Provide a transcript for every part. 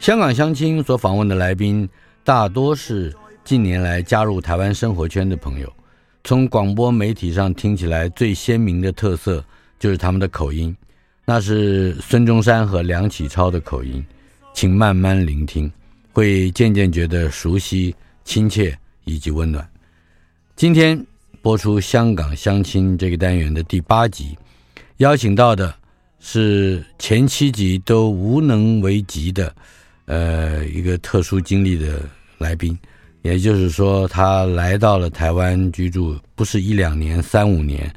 香港相亲所访问的来宾，大多是近年来加入台湾生活圈的朋友。从广播媒体上听起来最鲜明的特色，就是他们的口音，那是孙中山和梁启超的口音。请慢慢聆听，会渐渐觉得熟悉、亲切以及温暖。今天播出香港相亲这个单元的第八集，邀请到的是前七集都无能为继的。呃，一个特殊经历的来宾，也就是说，他来到了台湾居住，不是一两年、三五年，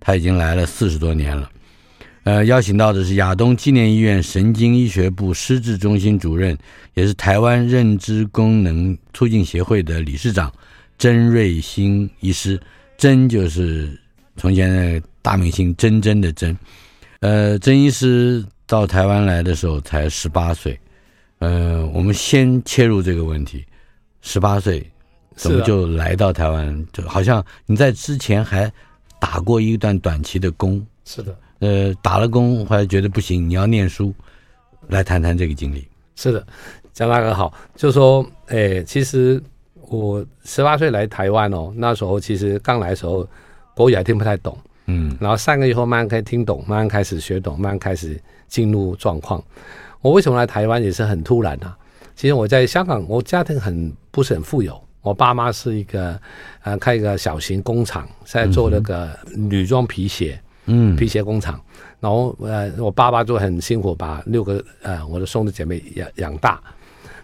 他已经来了四十多年了。呃，邀请到的是亚东纪念医院神经医学部失智中心主任，也是台湾认知功能促进协会的理事长曾瑞兴医师。曾就是从前的大明星曾曾的曾。呃，曾医师到台湾来的时候才十八岁。呃，我们先切入这个问题，十八岁怎么就来到台湾？就好像你在之前还打过一段短期的工，是的。呃，打了工后来觉得不行，你要念书，来谈谈这个经历。是的，江大哥好，就说，哎，其实我十八岁来台湾哦，那时候其实刚来的时候国语还听不太懂，嗯，然后三个月后慢慢开始听懂，慢慢开始学懂，慢慢开始进入状况。我为什么来台湾也是很突然的、啊。其实我在香港，我家庭很不是很富有。我爸妈是一个呃开一个小型工厂，在做那个女装皮鞋，嗯，皮鞋工厂。然后呃，我爸爸就很辛苦，把六个呃我的兄弟姐妹养养大。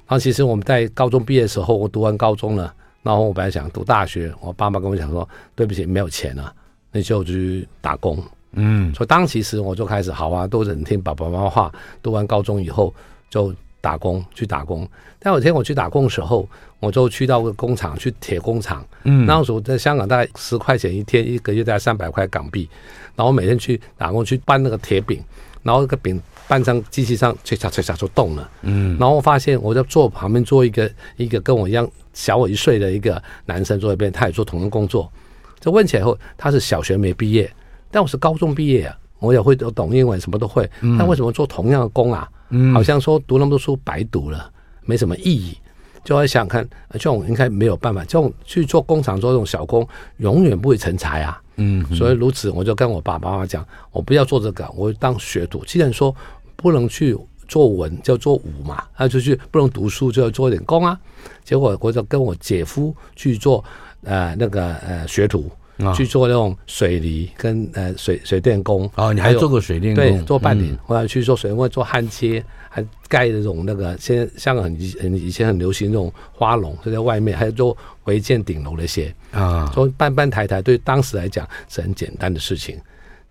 然后其实我们在高中毕业的时候，我读完高中了，然后我本来想读大学，我爸妈跟我讲说，对不起，没有钱了，那就去打工。嗯，所以当其时我就开始好啊，都很听爸爸妈妈话。读完高中以后就打工去打工。但有一天我去打工的时候，我就去到个工厂，去铁工厂。嗯，那时候在香港大概十块钱一天，一个月大概三百块港币。然后每天去打工去搬那个铁饼，然后那个饼搬上机器上，唓嚓唓嚓就动了。嗯，然后我发现我在坐旁边坐一个一个跟我一样小我一岁的一个男生坐一边，他也做同样工作。就问起来后，他是小学没毕业。但我是高中毕业啊，我也会懂英文，什么都会。但为什么做同样的工啊？嗯，好像说读那么多书白读了，没什么意义。就会想看，这种应该没有办法，这种去做工厂做这种小工，永远不会成才啊。嗯，所以如此，我就跟我爸爸妈妈讲，我不要做这个，我当学徒。既然说不能去做文，就做武嘛，那就去不能读书，就要做点工啊。结果我就跟我姐夫去做呃那个呃学徒。去做那种水泥跟呃水水电工哦，你还做过水电工？对，做半年。后来、嗯、去做水电工，做焊接，还盖那种那个，现在香港很很以前很流行那种花笼，就在外面，还有做违建顶楼那些啊，做搬搬抬抬，对当时来讲是很简单的事情。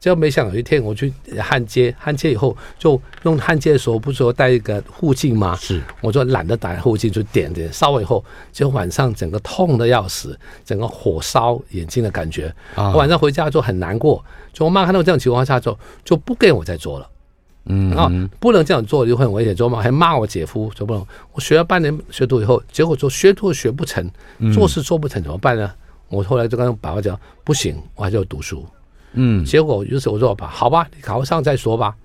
就没想有一天我去焊接，焊接以后就用焊接的时候不是说带一个护镜吗？是，我就懒得打护镜，就点点烧了以后，就晚上整个痛的要死，整个火烧眼睛的感觉。啊、我晚上回家就很难过，就我妈看到这种情况下就就不给我再做了。嗯，然后不能这样做就很危险，做嘛还骂我姐夫，就不能。我学了半年学徒以后，结果做学徒学不成，做事做不成怎么办呢？我后来就跟爸爸讲，不行，我还是要读书。嗯，结果于是我说吧，好吧，你考上再说吧。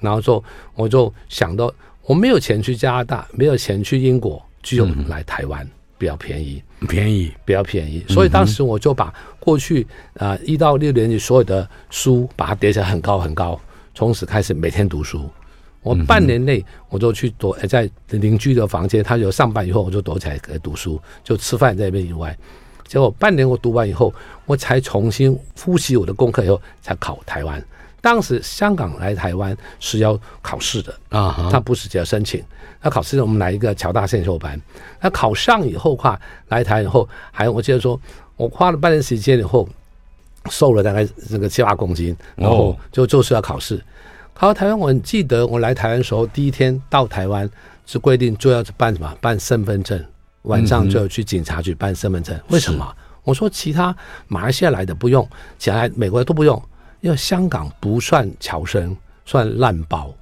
然后说，我就想到我没有钱去加拿大，没有钱去英国，就来台湾。比较便宜，便宜比较便宜。所以当时我就把过去啊一到六年级所有的书把它叠起来很高很高，从此开始每天读书。我半年内我就去躲在邻居的房间，他有上班以后我就躲起来读书，就吃饭在那边以外。结果半年我读完以后，我才重新复习我的功课以后才考台湾。当时香港来台湾是要考试的啊，他不是只要申请。那考试我们来一个侨大先修班，那考上以后话来台以后，还我记得说我花了半年时间以后，瘦了大概这个七八公斤，然后就就是要考试。考到台湾，我很记得我来台湾的时候，第一天到台湾是规定就要办什么？办身份证，晚上就要去警察局办身份证。为什么？我说其他马来西亚来的不用，其他美国的都不用。因为香港不算侨生，算烂包。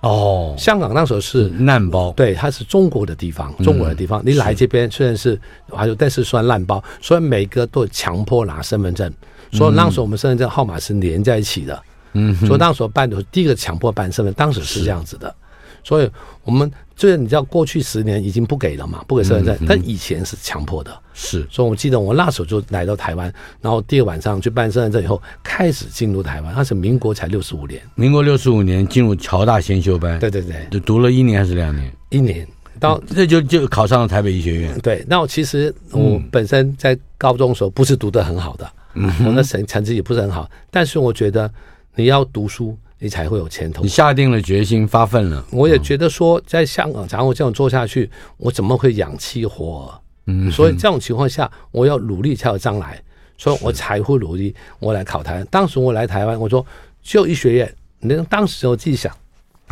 哦，香港那时候是烂包，对，它是中国的地方，中国的地方。你来这边虽然是还有，但是算烂包，所以每个都强迫拿身份证。所以那时候我们身份证号码是连在一起的。嗯，所以那时候办的第一个强迫办身份，当时是这样子的。所以我们这你知道，过去十年已经不给了嘛，不给身份证，但以前是强迫的。是，所以我记得我那时候就来到台湾，然后第二晚上去办身份证以后，开始进入台湾。那是民国才六十五年，民国六十五年进入侨大先修班。对对对，就读了一年还是两年？一年，到这就就考上了台北医学院。对，那我其实我本身在高中的时候不是读的很好的，嗯，我的成成绩也不是很好，但是我觉得你要读书，你才会有前途。你下定了决心，发奋了。我也觉得说，在香港，假如我这样做下去，我怎么会养妻活儿？嗯，所以这种情况下，我要努力才有将来，所以我才会努力。我来考台湾，当时我来台湾，我说就医学院。那当时我自己想，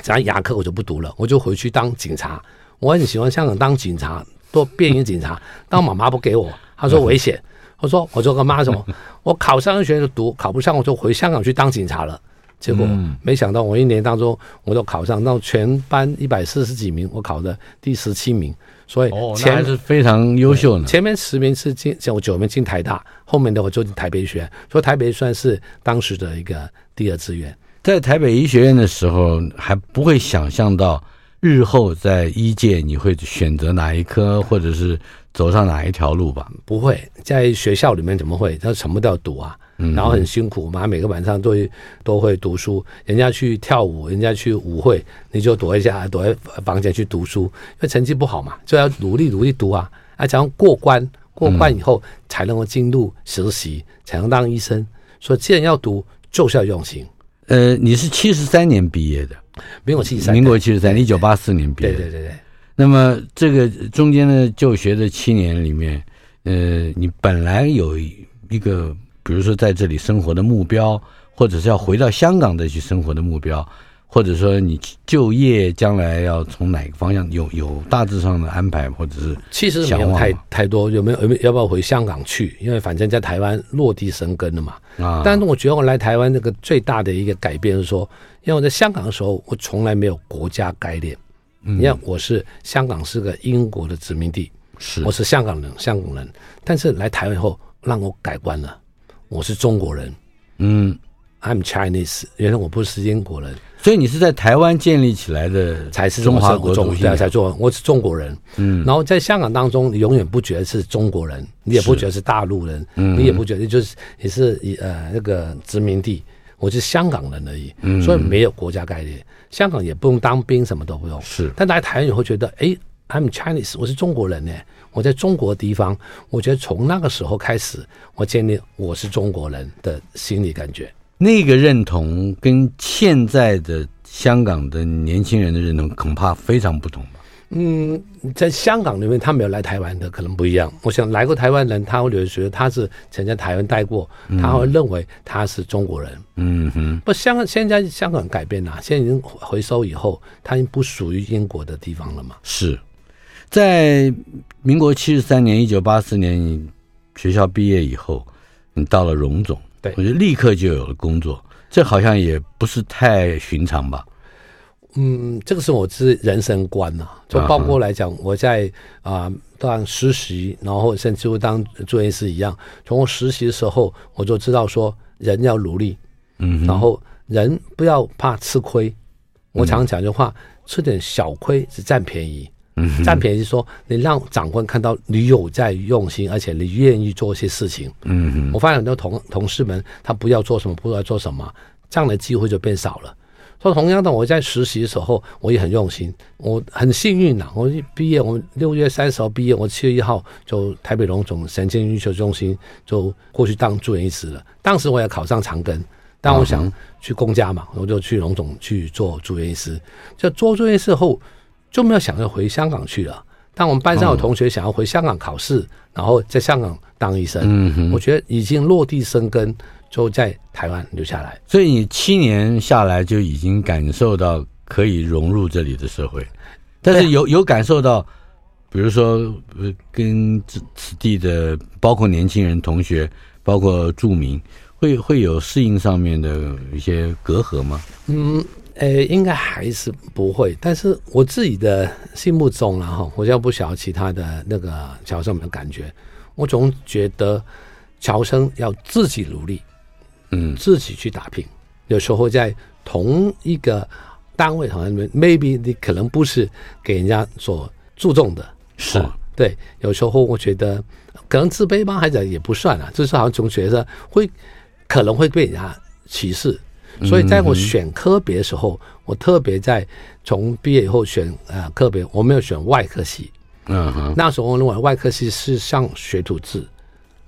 咱牙科我就不读了，我就回去当警察。我很喜欢香港当警察，做便衣警察。当妈妈不给我，她说危险。我说我就跟妈什么，我考上医学院就读，考不上我就回香港去当警察了。结果没想到，我一年当中我都考上，到全班一百四十几名，我考的第十七名。所以前还是非常优秀的。前面十名是进，像我九名进台大，后面的我就进台北医学院。所以台北算是当时的一个第二志愿。在台北医学院的时候，还不会想象到日后在医界你会选择哪一科，或者是走上哪一条路吧？不会，在学校里面怎么会？他什么都要读啊。然后很辛苦嘛，每个晚上都都会读书。人家去跳舞，人家去舞会，你就躲一下，躲在房间去读书。因为成绩不好嘛，就要努力努力读啊。啊，这样过关，过关以后才能够进入实习，才能当医生。所以既然要读，就是要用心。呃，你是七十三年毕业的，民国七十三，民国七十三，一九八四年毕业。对对对对。那么这个中间的就学的七年里面，呃，你本来有一个。比如说在这里生活的目标，或者是要回到香港再去生活的目标，或者说你就业将来要从哪个方向有有大致上的安排，或者是其实没有太太多，有没有有没有要不要回香港去？因为反正在台湾落地生根了嘛。啊，但是我觉得我来台湾这个最大的一个改变是说，因为我在香港的时候，我从来没有国家概念。嗯，你看我是香港是个英国的殖民地，是我是香港人，香港人，但是来台湾以后让我改观了。我是中国人，嗯，I'm Chinese。原来我不是英国人，所以你是在台湾建立起来的，才是中华国中对，才做。我是中国人，嗯。然后在香港当中，你永远不觉得是中国人，你也不觉得是大陆人，嗯，你也不觉得就是也是呃那个殖民地，我是香港人而已，嗯。所以没有国家概念，香港也不用当兵，什么都不用。是，但来台湾以后觉得，哎，I'm Chinese，我是中国人呢。我在中国地方，我觉得从那个时候开始，我建立我是中国人的心理感觉。那个认同跟现在的香港的年轻人的认同恐怕非常不同吧？嗯，在香港里面，他没有来台湾的可能不一样。我想来过台湾人，他会觉得他是曾在台湾待过，他会认为他是中国人。嗯哼。不，香港现在香港改变了，现在已经回收以后，它已经不属于英国的地方了嘛？是。在民国七十三年，一九八四年，你学校毕业以后，你到了荣总，对，我就立刻就有了工作。这好像也不是太寻常吧？嗯，这个是我是人生观呐、啊，就包括来讲，我在啊、呃、当实习，然后甚至乎当住院医师一样。从我实习的时候，我就知道说，人要努力，嗯，然后人不要怕吃亏。我常讲句话，吃点小亏是占便宜。嗯，占便宜是说你让长官看到你有在用心，而且你愿意做一些事情。嗯，我发现很多同同事们他不要做什么，不要做什么，这样的机会就变少了。说同样的，我在实习的时候，我也很用心，我很幸运呐。我一毕业，我六月三十号毕业，我七月一号就台北荣总神经医学中心就过去当住院医师了。当时我也考上长庚，但我想去公家嘛，我就去荣总去做住院医师。就做住院医师后，就没有想要回香港去了。但我们班上有同学想要回香港考试，然后在香港当医生，嗯我觉得已经落地生根。就在台湾留下来，所以你七年下来就已经感受到可以融入这里的社会，但是有有感受到，比如说跟此此地的包括年轻人、同学，包括住民，会会有适应上面的一些隔阂吗？嗯，呃，应该还是不会。但是我自己的心目中了哈我就不晓得其他的那个侨生们的感觉，我总觉得侨生要自己努力。嗯，自己去打拼，有时候在同一个单位好像 maybe 你可能不是给人家所注重的，是、哦、对。有时候我觉得可能自卑吧，还是也不算啊，就是好像总觉得会可能会被人家歧视，所以在我选科别的时候，嗯、我特别在从毕业以后选呃科别，我没有选外科系，嗯哼，那时候我认为外科系是像学徒制。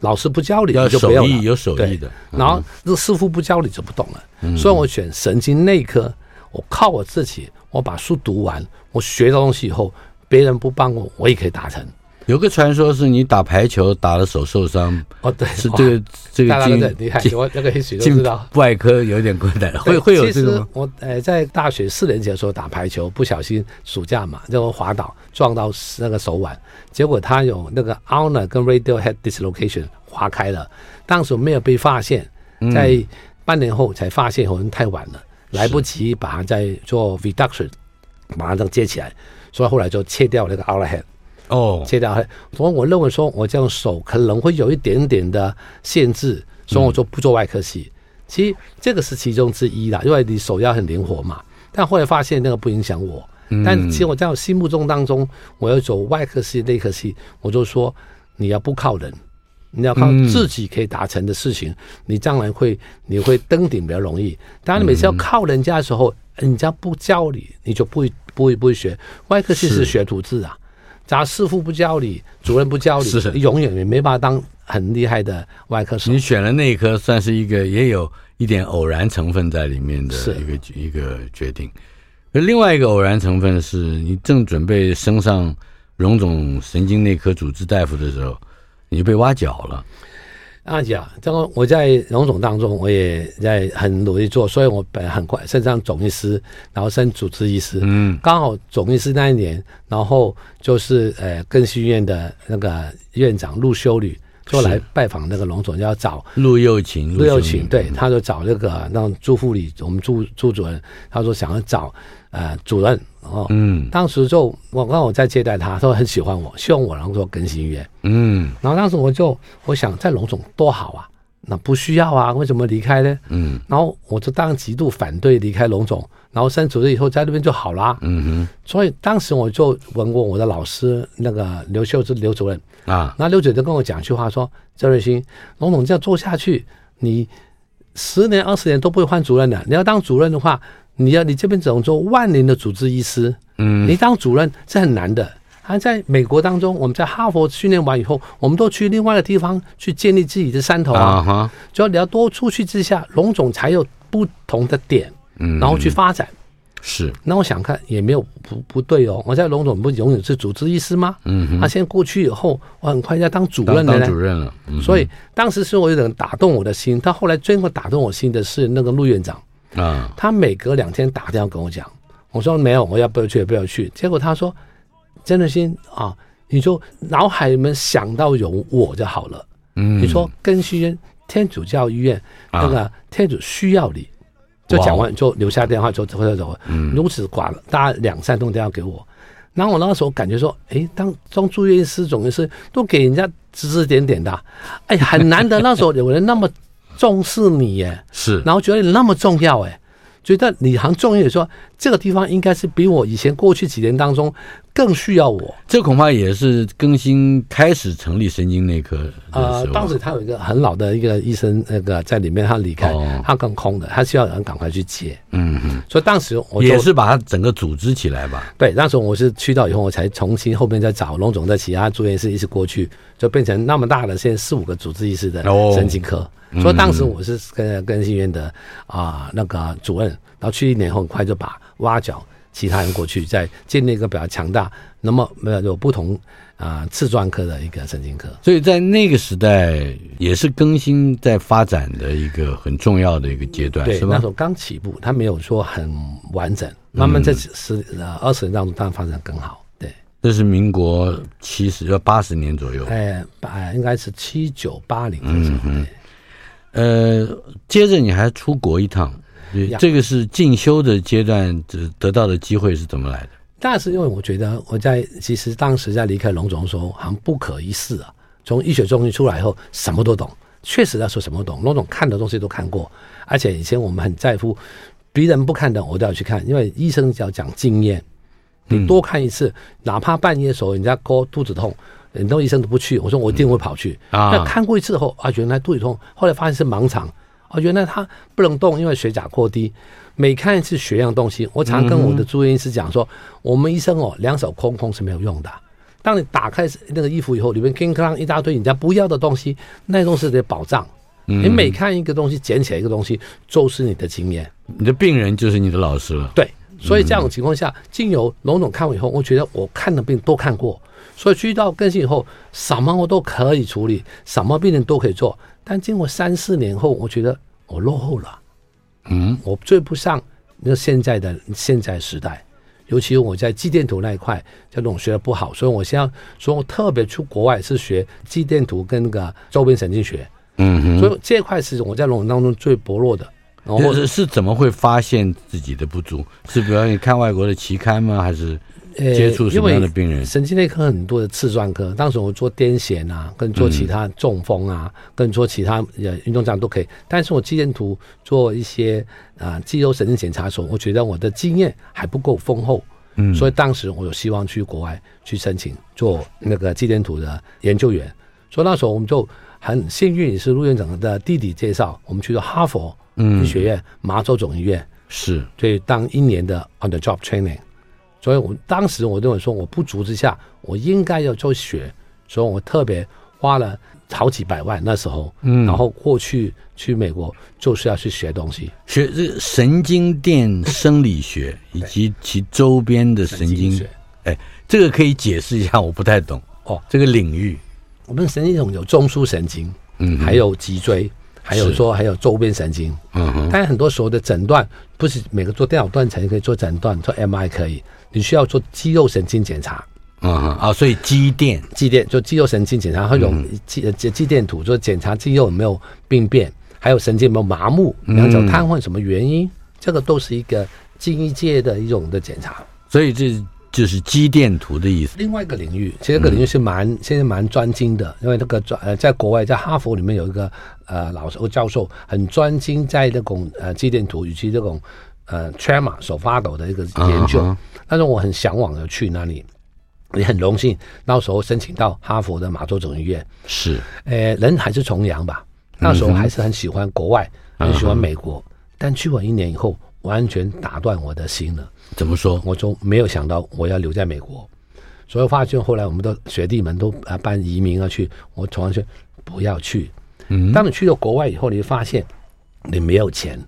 老师不教你，你就不要了。有手艺的，然后这师傅不教你就不懂了。嗯、所以我选神经内科，我靠我自己，我把书读完，我学到东西以后，别人不帮我，我也可以达成。有个传说是你打排球打了手受伤哦，对，是这个这个大家都很厉害，我那个也许都知道。外科有点困难，会会有这个吗？我呃在大学四年级的时候打排球，不小心暑假嘛，就滑倒撞到那个手腕，结果他有那个 ulnar 跟 radial head dislocation 划开了，当时没有被发现，在半年后才发现，可能太晚了，来不及把它再做 reduction，马上接起来，所以后来就切掉那个 ulnar head。哦，切掉。所以我认为说，我这样手可能会有一点点的限制，所以我就不做外科系。其实这个是其中之一啦，因为你手要很灵活嘛。但后来发现那个不影响我。但其实我在我心目中当中，我要走外科系、内科系，我就说你要不靠人，你要靠自己可以达成的事情，你将来会你会登顶比较容易。当然，你每次要靠人家的时候，人家不教你，你就不会不会不会学。外科系是学徒制啊。假如师傅不教你，主任不教你，是你永远也没办法当很厉害的外科手。你选了内科，算是一个也有一点偶然成分在里面的一个一个决定。而另外一个偶然成分是你正准备升上荣总神经内科主治大夫的时候，你就被挖角了。啊讲，这个我在荣总当中，我也在很努力做，所以我本来很快升上总医师，然后升主治医师。嗯，刚好总医师那一年，然后就是呃，更新院的那个院长陆修女就来拜访那个龙总，要找陆又琴。陆又琴，对，他就找那个让朱副理，我们朱朱主任，他说想要找呃主任。哦，嗯，当时就我刚我在接待他，他说很喜欢我，希望我能做更新医院，嗯，然后当时我就我想在龙总多好啊，那不需要啊，为什么离开呢？嗯，然后我就当然极度反对离开龙总，然后升主任以后在那边就好啦，嗯哼，所以当时我就问过我的老师那个刘秀芝刘主任。啊，那刘主任就跟我讲一句话说：郑瑞兴，龙总这样做下去，你十年二十年都不会换主任的，你要当主任的话。你要你这边只能做万年的主治医师，嗯，你当主任是很难的。还在美国当中，我们在哈佛训练完以后，我们都去另外的地方去建立自己的山头啊，哈，只要你要多出去之下，龙总才有不同的点，嗯，然后去发展。是，那我想看也没有不不对哦。我在龙总不永远是主治医师吗？嗯，他现在过去以后，我很快要当主任了。当主任了，所以当时是我有点打动我的心。他后来最后打动我心的是那个陆院长。啊，他每隔两天打电话跟我讲，我说没有，我要不要去，不要去。结果他说：“郑瑞兴啊，你就脑海里面想到有我就好了。”嗯，你说更新医院天主教医院那个天主需要你，就讲完就留下电话就走走。走，如此挂了，大家两三通电话给我。然后我那个时候感觉说，哎，当中住院医师、总医师都给人家指指点点的，哎，很难得那时候有人那么。重视你耶，是，然后觉得你那么重要哎，觉得你很重要，说这个地方应该是比我以前过去几年当中更需要我。这恐怕也是更新开始成立神经内科。呃，当时他有一个很老的一个医生，那个在里面他离开，哦、他更空的，他需要人赶快去接。嗯嗯。所以当时我也是把他整个组织起来吧。对，那时候我是去到以后，我才重新后面再找龙总在其他住院医师一起过去，就变成那么大的，现在四五个主治医师的神经科。哦、所以当时我是跟跟新医院的啊、呃、那个主任，然后去一年后很快就把挖角。其他人过去在建立一个比较强大，那么没有有不同啊、呃、次专科的一个神经科，所以在那个时代也是更新在发展的一个很重要的一个阶段，对？那时候刚起步，它没有说很完整，慢慢在十呃二十年当中当然发展更好。对，这是民国七十要八十年左右，哎，八应该是七九八零的时候。嗯呃，接着你还出国一趟。对，这个是进修的阶段，得得到的机会是怎么来的？那是因为我觉得我在其实当时在离开龙总的时候，好像不可一世啊。从医学中心出来以后，什么都懂，确实在说什么都懂。龙总看的东西都看过，而且以前我们很在乎别人不看的，我都要去看，因为医生要讲经验。你多看一次，嗯、哪怕半夜的时候人家哥肚子痛，很多医生都不去，我说我一定会跑去。嗯、啊，那看过一次后啊，原来肚子痛，后来发现是盲肠。我觉得他不能动，因为血钾过低。每看一次血样东西，我常跟我的住院医师讲说，我们医生哦，两手空空是没有用的。当你打开那个衣服以后，里面叮当一大堆人家不要的东西，那都是你的宝藏。你每看一个东西，捡起来一个东西，就是你的经验。你的病人就是你的老师了。对，所以这种情况下，经由龙总看完以后，我觉得我看的病都看过，所以去到更新以后，什么我都可以处理，什么病人都可以做。但经过三四年后，我觉得我落后了，嗯，我追不上那现在的现在时代，尤其我在肌电图那一块，这种学的不好，所以我现在说我特别出国外是学肌电图跟那个周边神经学，嗯哼，所以这块是我在龙总当中最薄弱的。或者是是怎么会发现自己的不足？是比如你看外国的期刊吗？还是？接触什么样的病人？神经内科很多的次专科，当时我做癫痫啊，跟做其他中风啊，嗯、跟做其他呃运动这样都可以。但是我肌电图做一些啊、呃、肌肉神经检查的时候，我觉得我的经验还不够丰厚，嗯，所以当时我有希望去国外去申请做那个肌电图的研究员。所以那时候我们就很幸运，也是陆院长的弟弟介绍，我们去到哈佛医学院、麻州总医院，是，所以当一年的 on the job training。所以，我当时我认为说，我不足之下，我应该要做学，所以我特别花了好几百万那时候，嗯，然后过去去美国就是要去学东西，学这个神经电生理学 以及其周边的神经，学，哎，这个可以解释一下，我不太懂。哦，这个领域，我们神经系统有中枢神经，嗯，还有脊椎。还有说还有周边神经，嗯哼，但是很多时候的诊断不是每个做电脑断层可以做诊断，做 MRI 可以，你需要做肌肉神经检查，嗯啊，所以肌电肌电就肌肉神经检查，还有肌肌肌电图，就检查肌肉有没有病变，还有神经有没有麻木，两脚瘫痪什么原因，这个都是一个经医界的一种的检查，所以这。就是肌电图的意思。另外一个领域，其实这个领域是蛮、嗯、现在蛮专精的，因为这个专呃，在国外，在哈佛里面有一个呃老师教授很专精在这种呃肌电图以及这种呃 tremor 手发抖的一个研究。嗯、但是我很向往的去那里，也很荣幸，那时候申请到哈佛的马州总医院。是，呃，人还是崇洋吧，那时候还是很喜欢国外，嗯、很喜欢美国。嗯、但去完一年以后，完全打断我的心了。怎么说？我就没有想到我要留在美国，所以发现后来我们的学弟们都啊办移民啊去，我从来说不要去。嗯，当你去到国外以后，你会发现你没有钱，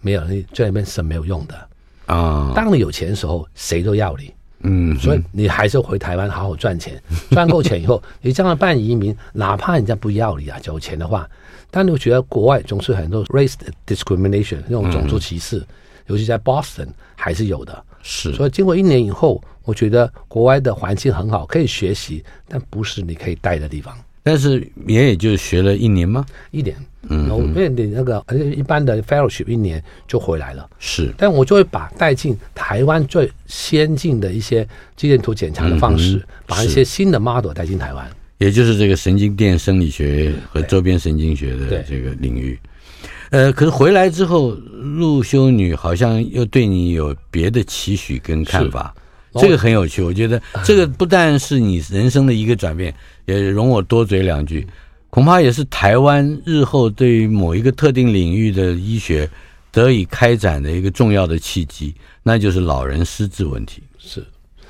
没有你在那边是没有用的啊。当你有钱的时候，谁都要你。嗯，所以你还是回台湾好好赚钱，赚够钱以后，你这样办移民，哪怕人家不要你啊，有钱的话，但你会觉得国外总是很多 race discrimination 那种种族歧视。嗯尤其在 Boston 还是有的，是。所以经过一年以后，我觉得国外的环境很好，可以学习，但不是你可以待的地方。但是也也就学了一年吗？一年，嗯，我面临那个一般的 fellowship 一年就回来了。是，但我就会把带进台湾最先进的一些肌电图检查的方式，嗯、把一些新的 model 带进台湾，也就是这个神经电生理学和周边神经学的这个领域。呃，可是回来之后，陆修女好像又对你有别的期许跟看法。这个很有趣。我觉得这个不但是你人生的一个转变，也容我多嘴两句，恐怕也是台湾日后对于某一个特定领域的医学得以开展的一个重要的契机，那就是老人失智问题，是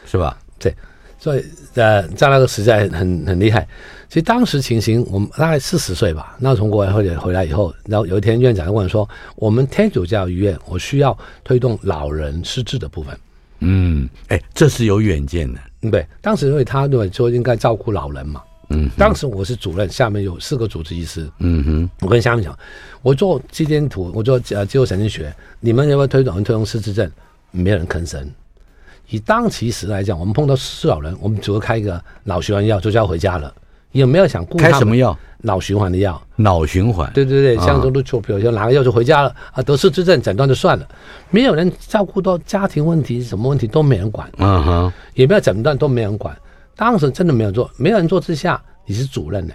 是吧？对。所以，呃，在那个时代很很厉害。其实当时情形，我们大概四十岁吧。那从国外或者回来以后，然后有一天院长就问说：“我们天主教医院，我需要推动老人失智的部分。”嗯，哎，这是有远见的。嗯，对。当时因为他认为说应该照顾老人嘛。嗯。当时我是主任，下面有四个主治医师。嗯哼。我跟下面讲，我做肌电图，我做呃肌肉神经学，你们要不要推动推动失智症？没有人吭声。以当其时来讲，我们碰到失智老人，我们只会开一个脑循环药，就叫回家了。也没有想顾开什么药？脑循环的药。脑循环。对对对，像这都就比如说拿个药就回家了啊，得失智症诊断就算了，没有人照顾到家庭问题，什么问题都没人管。嗯哼，也没有诊断都没人管。当时真的没有做，没有人做之下，你是主任呢，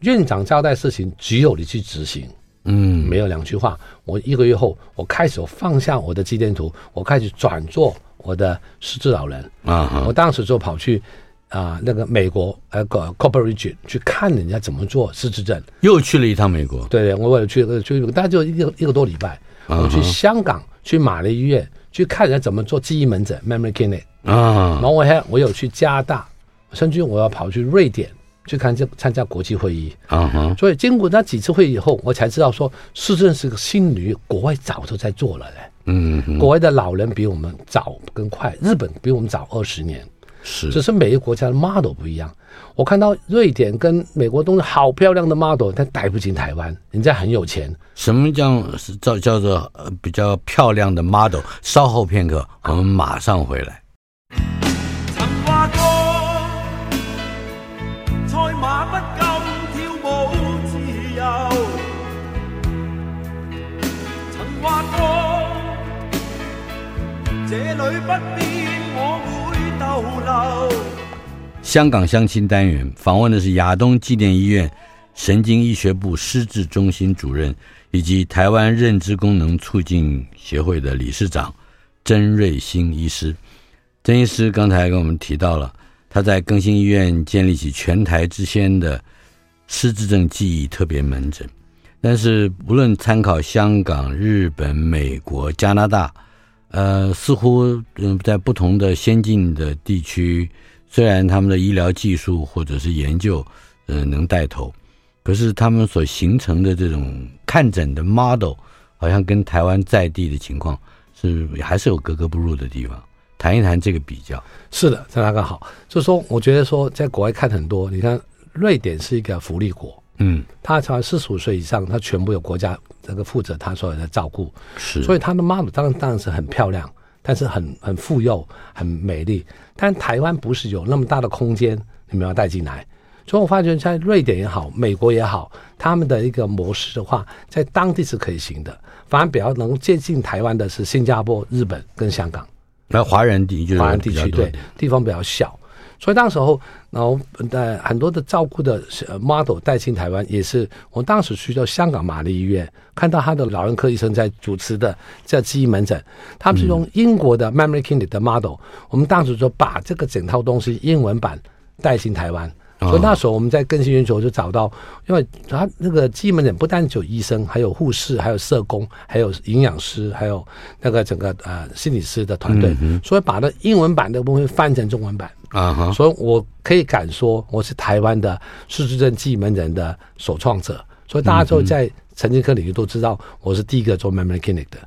院长交代事情只有你去执行。嗯，没有两句话。我一个月后，我开始放下我的肌电图，我开始转做。我的失智老人啊，uh. 我当时就跑去啊、呃、那个美国呃个 Cooper Region 去看人家怎么做失智症，又去了一趟美国。对对，我为了去去，大概就一个一个多礼拜，uh. 我去香港去玛丽医院去看人家怎么做记忆门诊 Memory Clinic 啊、uh，huh. 然后我还我有去加拿大，甚至我要跑去瑞典去看这参加国际会议啊哈。Uh huh. 所以经过那几次会议以后，我才知道说市政是个新领域，国外早就在做了嘞。嗯，嗯，国外的老人比我们早更快，日本比我们早二十年，是，只是每个国家的 model 不一样。我看到瑞典跟美国都是好漂亮的 model，但带不进台湾，人家很有钱。什么叫叫叫做呃比较漂亮的 model？稍后片刻，我们马上回来。这里不变，我会逗留香港相亲单元访问的是亚东纪念医院神经医学部失智中心主任，以及台湾认知功能促进协会的理事长曾瑞兴医师。曾医师刚才跟我们提到了他在更新医院建立起全台之先的失智症记忆特别门诊，但是无论参考香港、日本、美国、加拿大。呃，似乎嗯，在不同的先进的地区，虽然他们的医疗技术或者是研究，呃，能带头，可是他们所形成的这种看诊的 model，好像跟台湾在地的情况是还是有格格不入的地方。谈一谈这个比较。是的，张大哥好，就是说，我觉得说，在国外看很多，你看瑞典是一个福利国。嗯，他才四十五岁以上，他全部有国家这个负责他所有的照顾，是，所以他的 model 当然当然是很漂亮，但是很很富有、很美丽。但台湾不是有那么大的空间，你们要带进来。所以我发觉在瑞典也好，美国也好，他们的一个模式的话，在当地是可以行的。反而比较能接近台湾的是新加坡、日本跟香港。那华人地区，华人地区对地方比较小。所以当时候，然后呃很多的照顾的 model 带进台湾，也是我当时去到香港玛丽医院，看到他的老人科医生在主持的叫记忆门诊，他们是用英国的 Memory Clinic 的 model，、嗯、我们当时就把这个整套东西英文版带进台湾。所以那时候我们在更新研究就找到，因为他那个记忆门诊不单只有医生，还有护士，还有社工，还有营养师，还有那个整个呃心理师的团队，所以把那英文版的部分翻成中文版啊，哈所以我可以敢说我是台湾的失智症记忆门诊的首创者，所以大家都在神经科领域都知道我是第一个做 Memory Clinic 的。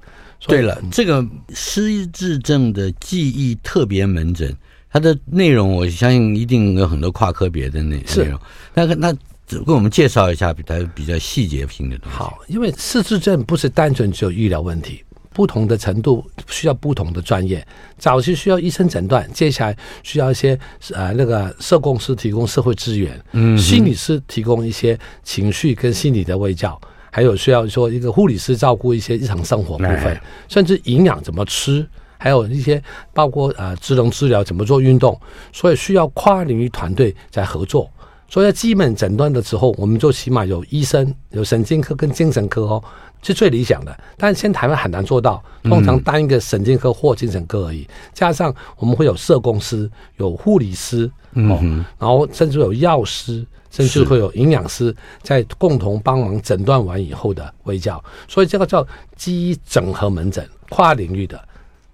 对了，这个失智症的记忆特别门诊。它的内容，我相信一定有很多跨科别的内内容。那个，那只给我们介绍一下比它比较细节性的东西。好，因为失智症不是单纯只有医疗问题，不同的程度需要不同的专业。早期需要医生诊断，接下来需要一些呃那个社工师提供社会资源，嗯，心理师提供一些情绪跟心理的卫教，还有需要说一个护理师照顾一些日常生活部分，哎、甚至营养怎么吃。还有一些包括呃智能治疗怎么做运动，所以需要跨领域团队在合作。所以在基本诊断的时候，我们就起码有医生、有神经科跟精神科哦，是最理想的，但是现在台湾很难做到。通常单一个神经科或精神科而已，嗯、加上我们会有社工师、有护理师，哦，嗯、然后甚至有药师，甚至会有营养师在共同帮忙诊断完以后的微教，所以这个叫记忆整合门诊，跨领域的。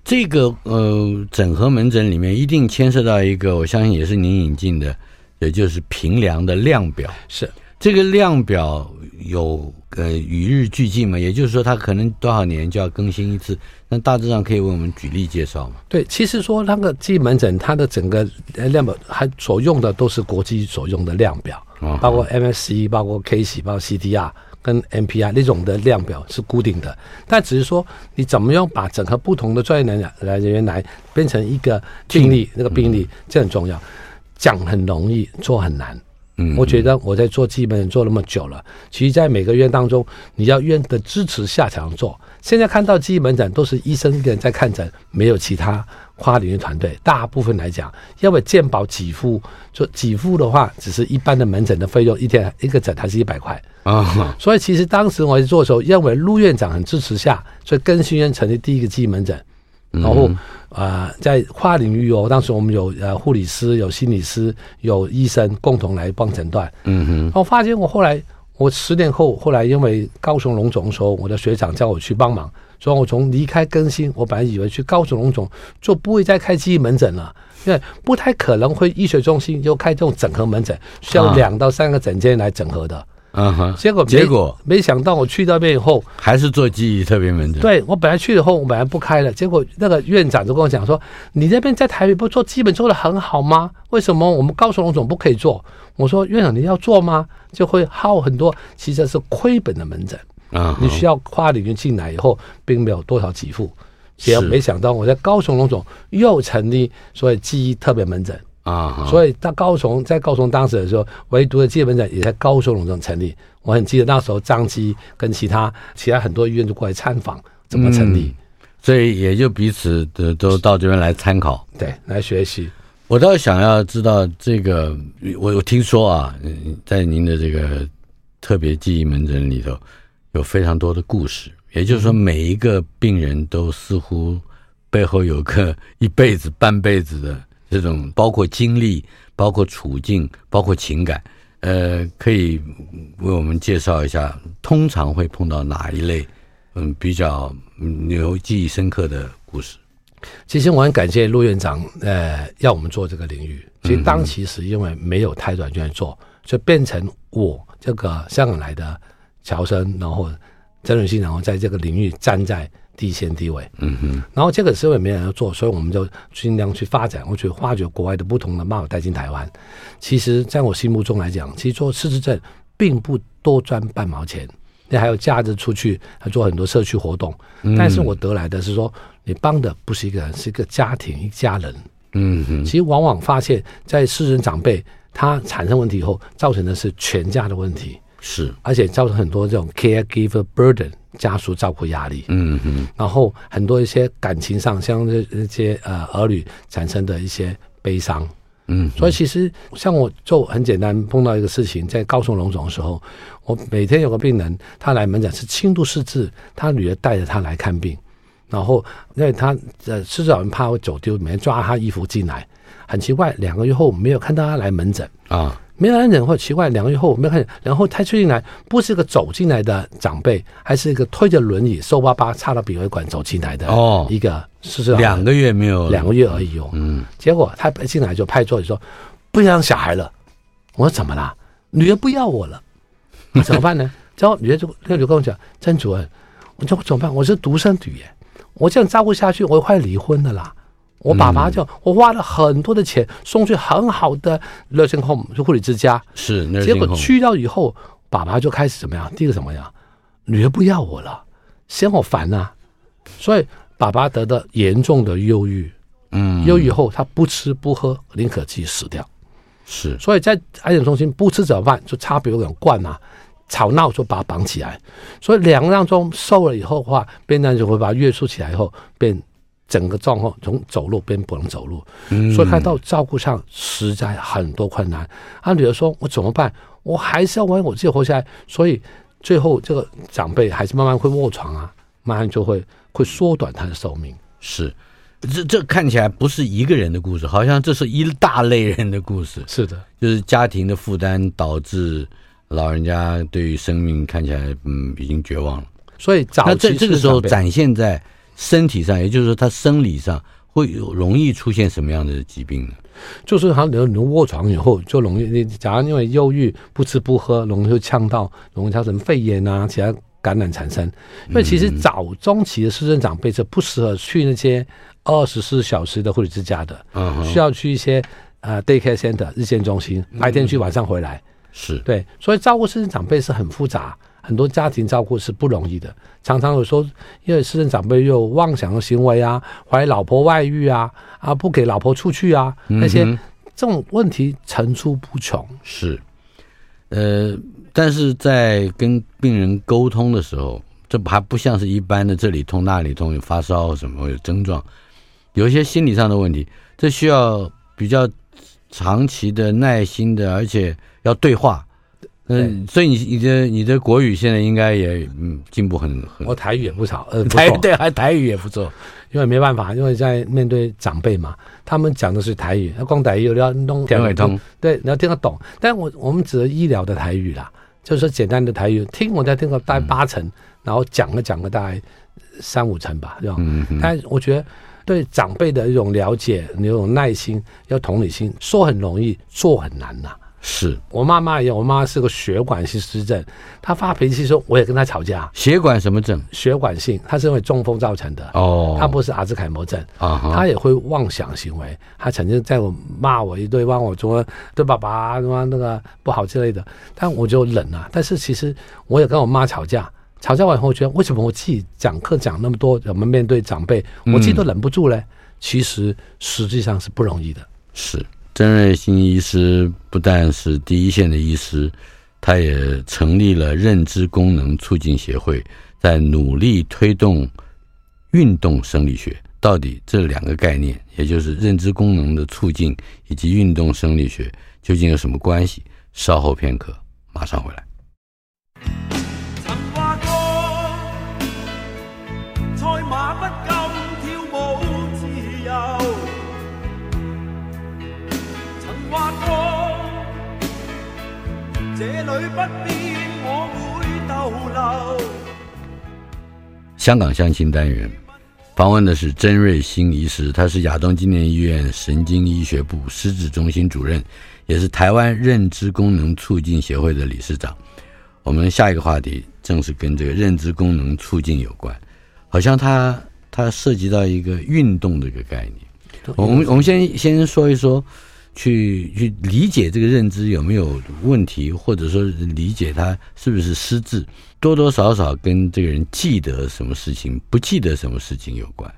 这个呃，整合门诊里面一定牵涉到一个，我相信也是您引进的，也就是评量的量表。是这个量表有呃与日俱进嘛？也就是说，它可能多少年就要更新一次。那大致上可以为我们举例介绍吗？对，其实说那个记忆门诊，它的整个量表还所用的都是国际所用的量表，包括 MSC，包括 KC，包括 CDR。跟 MPI 那种的量表是固定的，但只是说你怎么样把整个不同的专业人员来人员来变成一个病例，那个病例这很重要。讲很容易，做很难。嗯，我觉得我在做记忆门诊做那么久了，其实在每个院当中，你要院的支持下才能做。现在看到记忆门诊都是医生一个人在看诊，没有其他跨领域团队。大部分来讲，要为健保给付，就给付的话，只是一般的门诊的费用，一天一个诊还是一百块。啊，所以其实当时我在做的时候，认为陆院长很支持下，所以更新院成立第一个记忆门诊，然后啊、呃，在跨领域哦，当时我们有呃护理师、有心理师、有医生共同来帮诊断。嗯哼，我发现我后来我十年后，后来因为高雄龙总的时候，我的学长叫我去帮忙，所以我从离开更新，我本来以为去高雄龙总就不会再开记忆门诊了，因为不太可能会医学中心又开这种整合门诊，需要两到三个诊间来整合的。嗯哼，结果结果没想到我去那边以后还是做记忆特别门诊。对，我本来去以后我本来不开了，结果那个院长就跟我讲说：“你那边在台北不做基本做的很好吗？为什么我们高雄龙总不可以做？”我说：“院长你要做吗？就会耗很多，其实是亏本的门诊啊。你需要跨领域进来以后，并没有多少给付。结果没想到我在高雄龙总又成立所谓记忆特别门诊。”啊，所以到高雄，在高雄当时的时候，唯独的记忆门诊也在高雄荣总成立。我很记得那时候张基跟其他其他很多医院都过来参访怎么成立，嗯，所以也就彼此的都到这边来参考，对，来学习。我倒想要知道这个，我我听说啊，在您的这个特别记忆门诊里头，有非常多的故事，也就是说，每一个病人都似乎背后有个一辈子、半辈子的。这种包括经历、包括处境、包括情感，呃，可以为我们介绍一下，通常会碰到哪一类，嗯，比较有记忆深刻的故事。其实我很感谢陆院长，呃，要我们做这个领域。其实当其时因为没有太多人愿意做，就变成我这个香港来的乔生，然后曾仁信，然后在这个领域站在。地先地位，嗯哼，然后这个社会没人要做，所以我们就尽量去发展，或去发掘国外的不同的 model 带进台湾。其实，在我心目中来讲，其实做失智症并不多赚半毛钱，你还有假日出去还做很多社区活动。但是我得来的是说，你帮的不是一个人，是一个家庭一家人。嗯哼，其实往往发现，在失智长辈他产生问题以后，造成的是全家的问题。是，而且造成很多这种 caregiver burden。家属照顾压力，嗯嗯，然后很多一些感情上，像这这些呃儿女产生的一些悲伤，嗯，所以其实像我就很简单碰到一个事情，在高雄龙总的时候，我每天有个病人，他来门诊是轻度失智，他女儿带着他来看病，然后因为他呃失智老人怕会走丢，每天抓他衣服进来，很奇怪，两个月后没有看到他来门诊。啊。没有人忍或奇怪，两个月后我没有看见，然后他进来不是一个走进来的长辈，还是一个推着轮椅、瘦巴巴插到鼻胃管走进来的哦，一个是是两个月没有两个月而已哦，嗯，结果他进来就拍桌子说不要养小孩了，我说怎么啦？女儿不要我了，怎么办呢？然后女儿就跟我讲，曾主任，我说怎么办？我是独生女耶，我这样照顾下去，我快离婚的啦。我爸爸就我花了很多的钱送去很好的 nursing home 就护理之家，是，结果去到以后，爸爸就开始怎么样？第一个怎么样？女儿不要我了，嫌我烦呐，所以爸爸得到严重的忧郁，嗯，忧郁后他不吃不喝，宁可自己死掉，是，所以在安养中心不吃怎么办？就插鼻管灌啊，吵闹就把他绑起来，所以两个当中瘦了以后的话，变成就会把他约束起来以后变。整个状况从走路变不能走路，所以他到照顾上实在很多困难。他女儿说：“我怎么办？我还是要为我自己活下来。”所以最后这个长辈还是慢慢会卧床啊，慢慢就会会缩短他的寿命。是，这这看起来不是一个人的故事，好像这是一大类人的故事。是的，就是家庭的负担导致老人家对于生命看起来嗯已经绝望了。所以早期那这这个时候展现在身体上，也就是说他生理上会有容易出现什么样的疾病呢？就是他能能卧床以后就容易，你假如因为忧郁不吃不喝，容易就呛到，容易造成肺炎啊，其他感染产生。因为其实早中期的失智长辈是不适合去那些二十四小时的护理之家的，嗯，需要去一些呃 daycare center 日间中心，白天去晚上回来，是对，所以照顾失智长辈是很复杂。很多家庭照顾是不容易的，常常有说，因为私人长辈又有妄想的行为啊，怀疑老婆外遇啊，啊不给老婆出去啊，那些这种问题层出不穷。是，呃，但是在跟病人沟通的时候，这还不像是一般的这里痛那里痛，有发烧什么有症状，有一些心理上的问题，这需要比较长期的耐心的，而且要对话。嗯，所以你你的你的国语现在应该也嗯进步很很，我台语也不少，呃，台对还台语也不错，因为没办法，因为在面对长辈嘛，他们讲的是台语，那光台语要弄听得通，对，你要听得懂。但我我们指的医疗的台语啦，就是说简单的台语，听我再听个大概八成，嗯、然后讲个讲个大概三五成吧，对吧？嗯嗯。但我觉得对长辈的一种了解，你有耐心，要同理心，说很容易，做很难呐、啊。是我妈妈一样，我妈妈是个血管性失症，她发脾气说，我也跟她吵架。血管什么症？血管性，她是因为中风造成的。哦，她不是阿兹海默症啊，她也会妄想行为。她曾经在我骂我一堆，骂我说对爸爸什么那个不好之类的，但我就忍了。但是其实我也跟我妈吵架，吵架完以后，我觉得为什么我自己讲课讲那么多，我们面对长辈，我自己都忍不住嘞？嗯、其实实际上是不容易的。是。曾瑞新医师不但是第一线的医师，他也成立了认知功能促进协会，在努力推动运动生理学。到底这两个概念，也就是认知功能的促进以及运动生理学，究竟有什么关系？稍后片刻，马上回来。香港相亲单元访问的是曾瑞兴医师，他是亚东纪念医院神经医学部失智中心主任，也是台湾认知功能促进协会的理事长。我们下一个话题正是跟这个认知功能促进有关，好像它它涉及到一个运动的一个概念。我们我们先先说一说。去去理解这个认知有没有问题，或者说理解他是不是失智，多多少少跟这个人记得什么事情、不记得什么事情有关。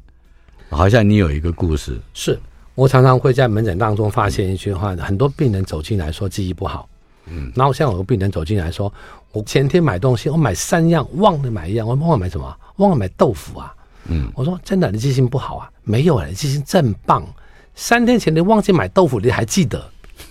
好像你有一个故事，是我常常会在门诊当中发现一句话：嗯、很多病人走进来说记忆不好，嗯，然后像有个病人走进来说，我前天买东西，我买三样忘了买一样，我忘了买什么？忘了买豆腐啊，嗯，我说真的，你记性不好啊？没有啊，你记性真棒。三天前你忘记买豆腐，你还记得，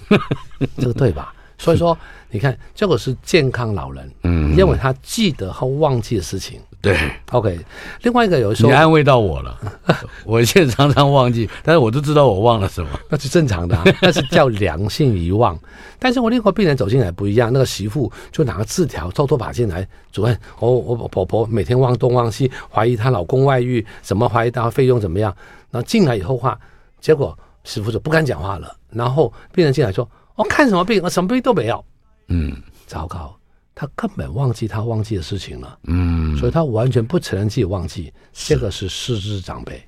这个对吧？所以说，你看这个是健康老人，嗯，认为他记得和忘记的事情，对，OK。另外一个有时候你安慰到我了，我现在常常忘记，但是我都知道我忘了什么，那是正常的，啊，那是叫良性遗忘。但是我另外病人走进来不一样，那个媳妇就拿个字条偷偷把进来，主任，我我婆婆每天忘东忘西，怀疑她老公外遇，怎么怀疑她费用怎么样？然后进来以后话。结果师傅就不敢讲话了，然后病人进来说：“我、哦、看什么病？我什么病都没有。”嗯，糟糕，他根本忘记他忘记的事情了。嗯，所以他完全不承认自己忘记，这个是失智长辈。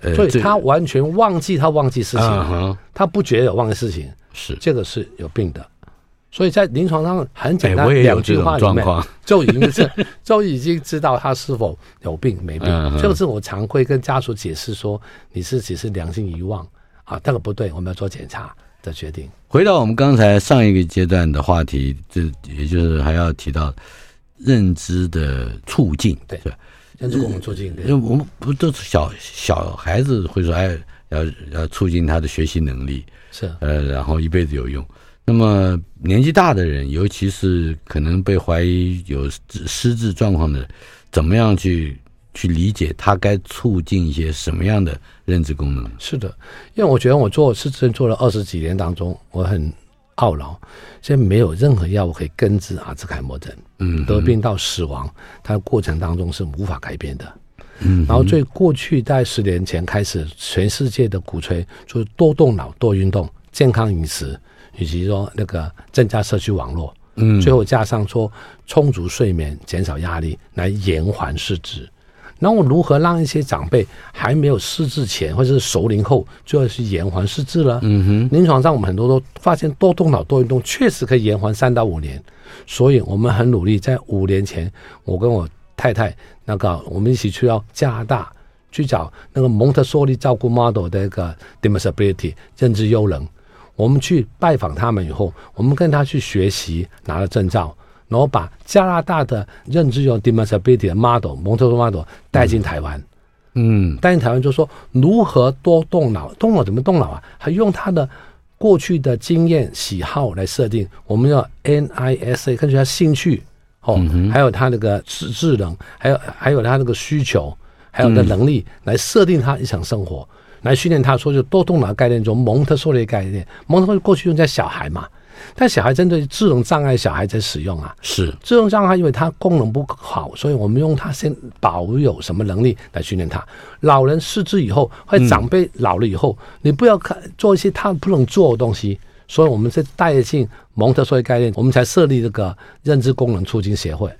呃、所以他完全忘记他忘记事情，呃、他不觉得有忘记事情，是这个是有病的。所以在临床上很简单，两句话里面就已经是 就已经知道他是否有病没病。这个是我常会跟家属解释说，你是只是良性遗忘啊，这个不对，我们要做检查的决定。回到我们刚才上一个阶段的话题，这也就是还要提到认知的促进，对，认知功能促进。因为我们不都是小小孩子会说，哎，要要促进他的学习能力，是呃，然后一辈子有用。那么年纪大的人，尤其是可能被怀疑有失智状况的，怎么样去去理解他该促进一些什么样的认知功能？是的，因为我觉得我做失智症做了二十几年当中，我很懊恼，现在没有任何药物可以根治阿兹海默症。嗯，得病到死亡，它的过程当中是无法改变的。嗯，然后最过去在十年前开始，全世界的鼓吹就是多动脑、多运动、健康饮食。以及说那个增加社区网络，嗯，最后加上说充足睡眠、减少压力来延缓失智。那我如何让一些长辈还没有失智前或者是熟龄后就要去延缓失智了？嗯哼，临床上我们很多都发现多动脑、多运动确实可以延缓三到五年，所以我们很努力。在五年前，我跟我太太那个我们一起去到加拿大去找那个蒙特梭利照顾 model 的一个 demonstrability 认知优能。我们去拜访他们以后，我们跟他去学习，拿了证照，然后把加拿大的认知用 demonstrability 的 model 蒙特梭利 model 带进台湾，嗯，带进台湾就说如何多动脑，动脑怎么动脑啊？还用他的过去的经验喜好来设定，我们要 NISA 根据他兴趣哦，还有他那个智智能，还有还有他那个需求，还有的能力来设定他日常生活。来训练他说，就多动脑概念，中蒙特梭利概念。蒙特梭利过去用在小孩嘛，但小孩针对智能障碍小孩在使用啊。是智能障碍，因为它功能不好，所以我们用它先保有什么能力来训练他。老人失智以后，或者长辈老了以后，嗯、你不要看做一些他不能做的东西，所以我们是带进蒙特梭利概念，我们才设立这个认知功能促进协会。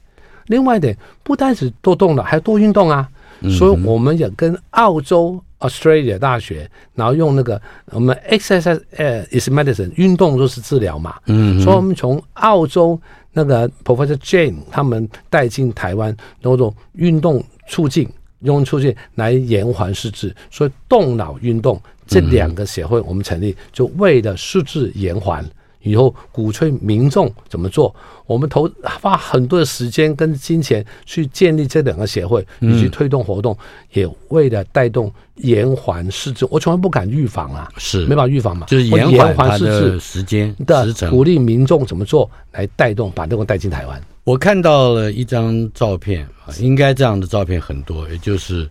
另外一点，不单是多动脑，还要多运动啊。所以我们也跟澳洲 Australia 大学，然后用那个我们 exercise 呃 is medicine 运动就是治疗嘛，嗯，所以我们从澳洲那个 Professor Jane 他们带进台湾，那种运动促进、运动促进来延缓失智，所以动脑运动这两个协会我们成立，就为了失智延缓。以后鼓吹民众怎么做？我们投花很多的时间跟金钱去建立这两个协会，以及推动活动，也为了带动延缓失智。我从来不敢预防啊，是没办法预防嘛，就是延缓失智时间的鼓励民众怎么做来带动，把这个带进台湾。我看到了一张照片啊，应该这样的照片很多，也就是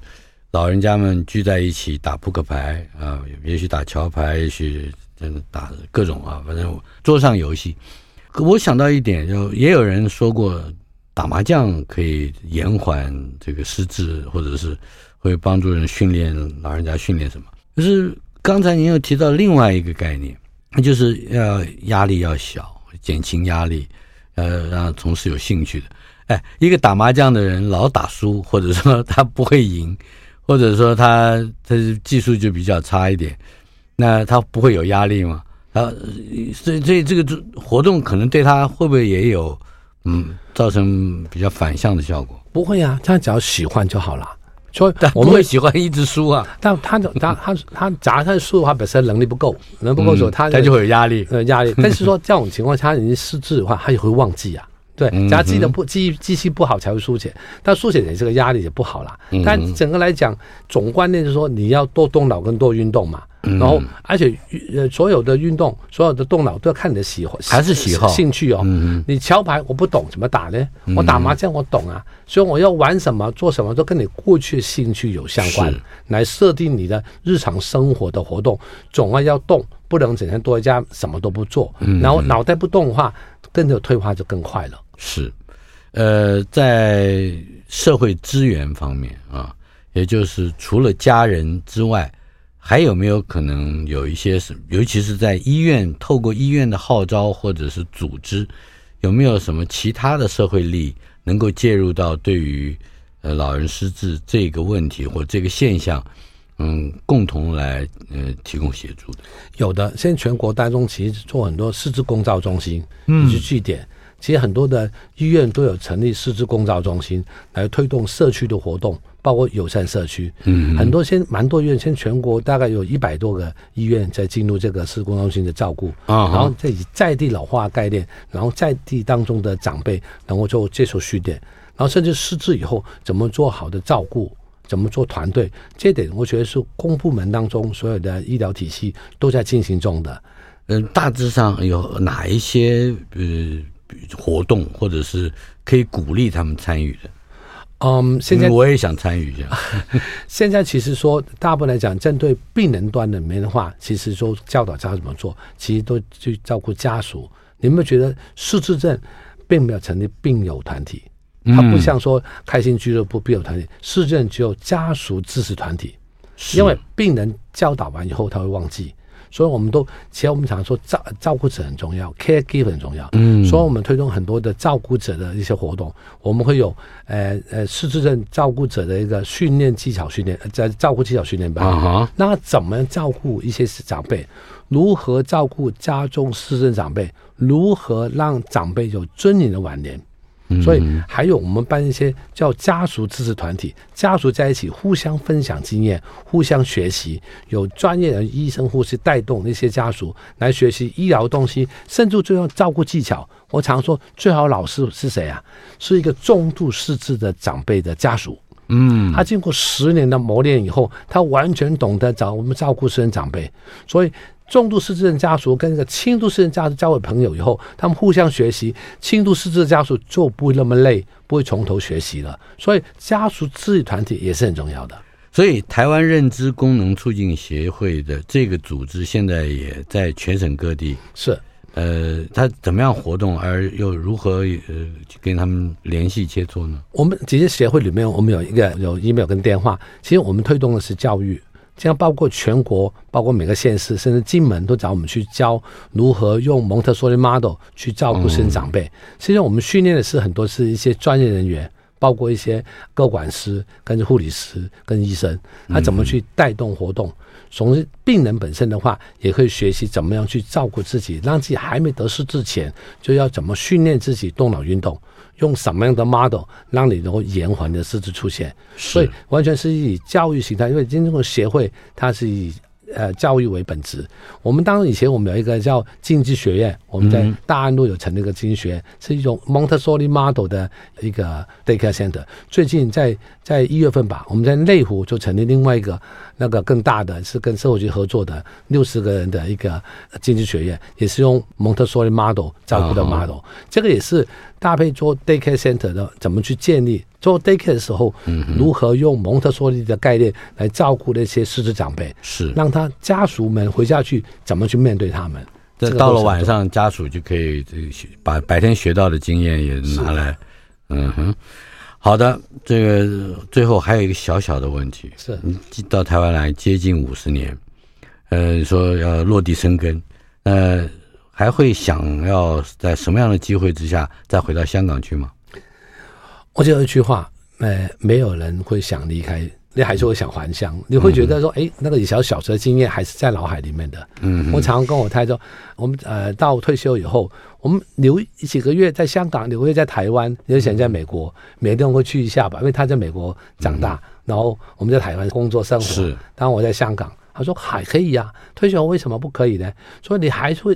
老人家们聚在一起打扑克牌啊，也许打桥牌，也许。真的打各种啊，反正桌上游戏。我想到一点，就也有人说过，打麻将可以延缓这个失智，或者是会帮助人训练老人家训练什么。可是刚才您又提到另外一个概念，那就是要压力要小，减轻压力，呃，让从事有兴趣的。哎，一个打麻将的人老打输，或者说他不会赢，或者说他他技术就比较差一点。那他不会有压力吗？他所以所以这个活动可能对他会不会也有嗯造成比较反向的效果？不会啊，他只要喜欢就好了。所以我们会喜欢一直输啊。但他他他他假如他输的话，本身能力不够，能力不够的时候，他他就会有压力，呃压力。但是说这种情况，他已经失智的话，他也会忘记啊。对，假如记得不记忆记性不好才会书写，但书写也是个压力也不好啦。但整个来讲，总观念就是说你要多动脑跟多运动嘛。然后，而且呃，所有的运动，所有的动脑都要看你的喜好，还是喜好、兴趣哦。嗯、你桥牌我不懂怎么打呢？我打麻将我懂啊，所以我要玩什么、做什么都跟你过去兴趣有相关，来设定你的日常生活的活动，总要要动，不能整天多在家什么都不做。然后脑袋不动的话，跟着退化就更快了。是，呃，在社会资源方面啊，也就是除了家人之外。还有没有可能有一些什，尤其是在医院，透过医院的号召或者是组织，有没有什么其他的社会力能够介入到对于呃老人失智这个问题或这个现象，嗯，共同来呃提供协助的？有的，现在全国当中其实做很多失智公照中心，以及据点。其实很多的医院都有成立失智共照中心，来推动社区的活动，包括友善社区。嗯，很多先蛮多医院，现在全国大概有一百多个医院在进入这个失智共照中心的照顾。啊，然后在以在地老化概念，然后在地当中的长辈能够做接受训练，然后甚至失智以后怎么做好的照顾，怎么做团队，这点我觉得是公部门当中所有的医疗体系都在进行中的。嗯、呃，大致上有哪一些呃活动，或者是可以鼓励他们参与的？嗯，现在我也想参与一下。现在其实说，大部分来讲，针对病人端的面的话，其实说教导家怎么做，其实都去照顾家属。你有没有觉得失智症并没有成立病友团体？它不像说开心俱乐部病友团体，失智症只有家属支持团体。因为病人教导完以后他会忘记，所以我们都其实我们常说照照顾者很重要，caregiver 很重要。嗯，所以我们推动很多的照顾者的一些活动，我们会有呃呃失智症照顾者的一个训练技巧训练，在照顾技巧训练班。啊哈，那怎么照顾一些长辈？如何照顾家中失智症长辈？如何让长辈有尊严的晚年？所以还有我们办一些叫家属支持团体，家属在一起互相分享经验，互相学习，有专业的医生护士带动那些家属来学习医疗东西，甚至最后照顾技巧。我常说，最好老师是谁啊？是一个重度失智的长辈的家属。嗯，他经过十年的磨练以后，他完全懂得找我们照顾私人长辈，所以。重度失智症家属跟这个轻度失智家属交为朋友以后，他们互相学习，轻度失智的家属就不会那么累，不会从头学习了。所以家属自己团体也是很重要的。所以台湾认知功能促进协会的这个组织现在也在全省各地。是，呃，他怎么样活动，而又如何呃跟他们联系切磋呢？我们这些协会里面，我们有一个有 email 跟电话。其实我们推动的是教育。这样包括全国，包括每个县市，甚至金门都找我们去教如何用蒙特梭利 model 去照顾生长辈。实际上，我们训练的是很多是一些专业人员，包括一些个管师、跟护理师、跟医生，他怎么去带动活动。从病人本身的话，也可以学习怎么样去照顾自己，让自己还没得失之前，就要怎么训练自己动脑运动。用什么样的 model 让你能够延缓的失智出现？所以完全是以教育形态，因为今天这个协会它是以呃教育为本质。我们当然以前我们有一个叫经济学院，我们在大安路有成立一个经济学院，是一种 Montessori model 的一个 daycare center。最近在在一月份吧，我们在内湖就成立另外一个那个更大的，是跟社会局合作的六十个人的一个经济学院，也是用 Montessori model 照顾的 model，这个也是。搭配做 daycare center 的怎么去建立？做 daycare 的时候，如何用蒙特梭利的概念来照顾那些失智长辈？是让他家属们回家去怎么去面对他们？这到了晚上，家属就可以把白天学到的经验也拿来。嗯哼，好的。这个最后还有一个小小的问题：是你到台湾来接近五十年，呃，说要落地生根，呃。还会想要在什么样的机会之下再回到香港去吗？我就有一句话，呃，没有人会想离开，你还是会想还乡。你会觉得说，哎、嗯，那个以前小时候的经验还是在脑海里面的。嗯，我常常跟我太太说，我们呃到退休以后，我们留几个月在香港，留个月在台湾，你就想在美国，每天会去一下吧，因为他在美国长大，嗯、然后我们在台湾工作生活。是，当我在香港，他说还可以呀、啊，退休为什么不可以呢？所以你还是会。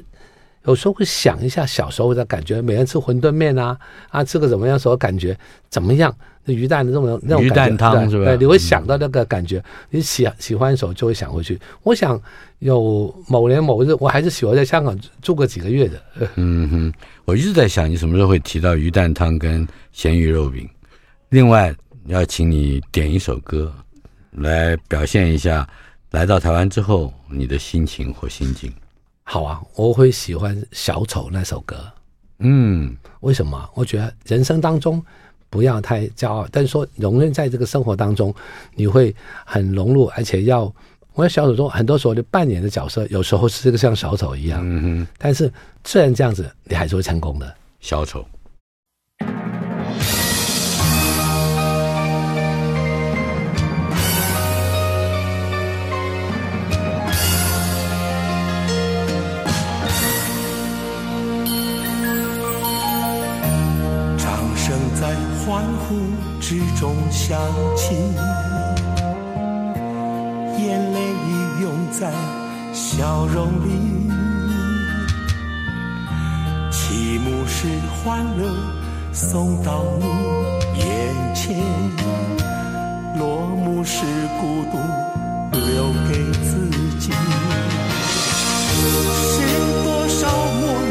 有时候会想一下小时候的感觉，每天吃馄饨面啊，啊，吃个怎么样时候感觉怎么样？那鱼蛋的这种那种鱼蛋汤是吧？对，你会想到那个感觉，你喜喜欢的时候就会想回去。我想有某年某日，我还是喜欢在香港住个几个月的。嗯哼，我一直在想，你什么时候会提到鱼蛋汤跟咸鱼肉饼？另外，要请你点一首歌来表现一下来到台湾之后你的心情或心境。好啊，我会喜欢《小丑》那首歌。嗯，为什么？我觉得人生当中不要太骄傲，但是说永远在这个生活当中，你会很融入，而且要我在小丑中很多时候就扮演的角色，有时候是这个像小丑一样。嗯哼，但是虽然这样子，你还是会成功的。小丑。之中响起，眼泪已涌在笑容里。起幕时欢乐送到你眼前，落幕时孤独留给自己。是多少梦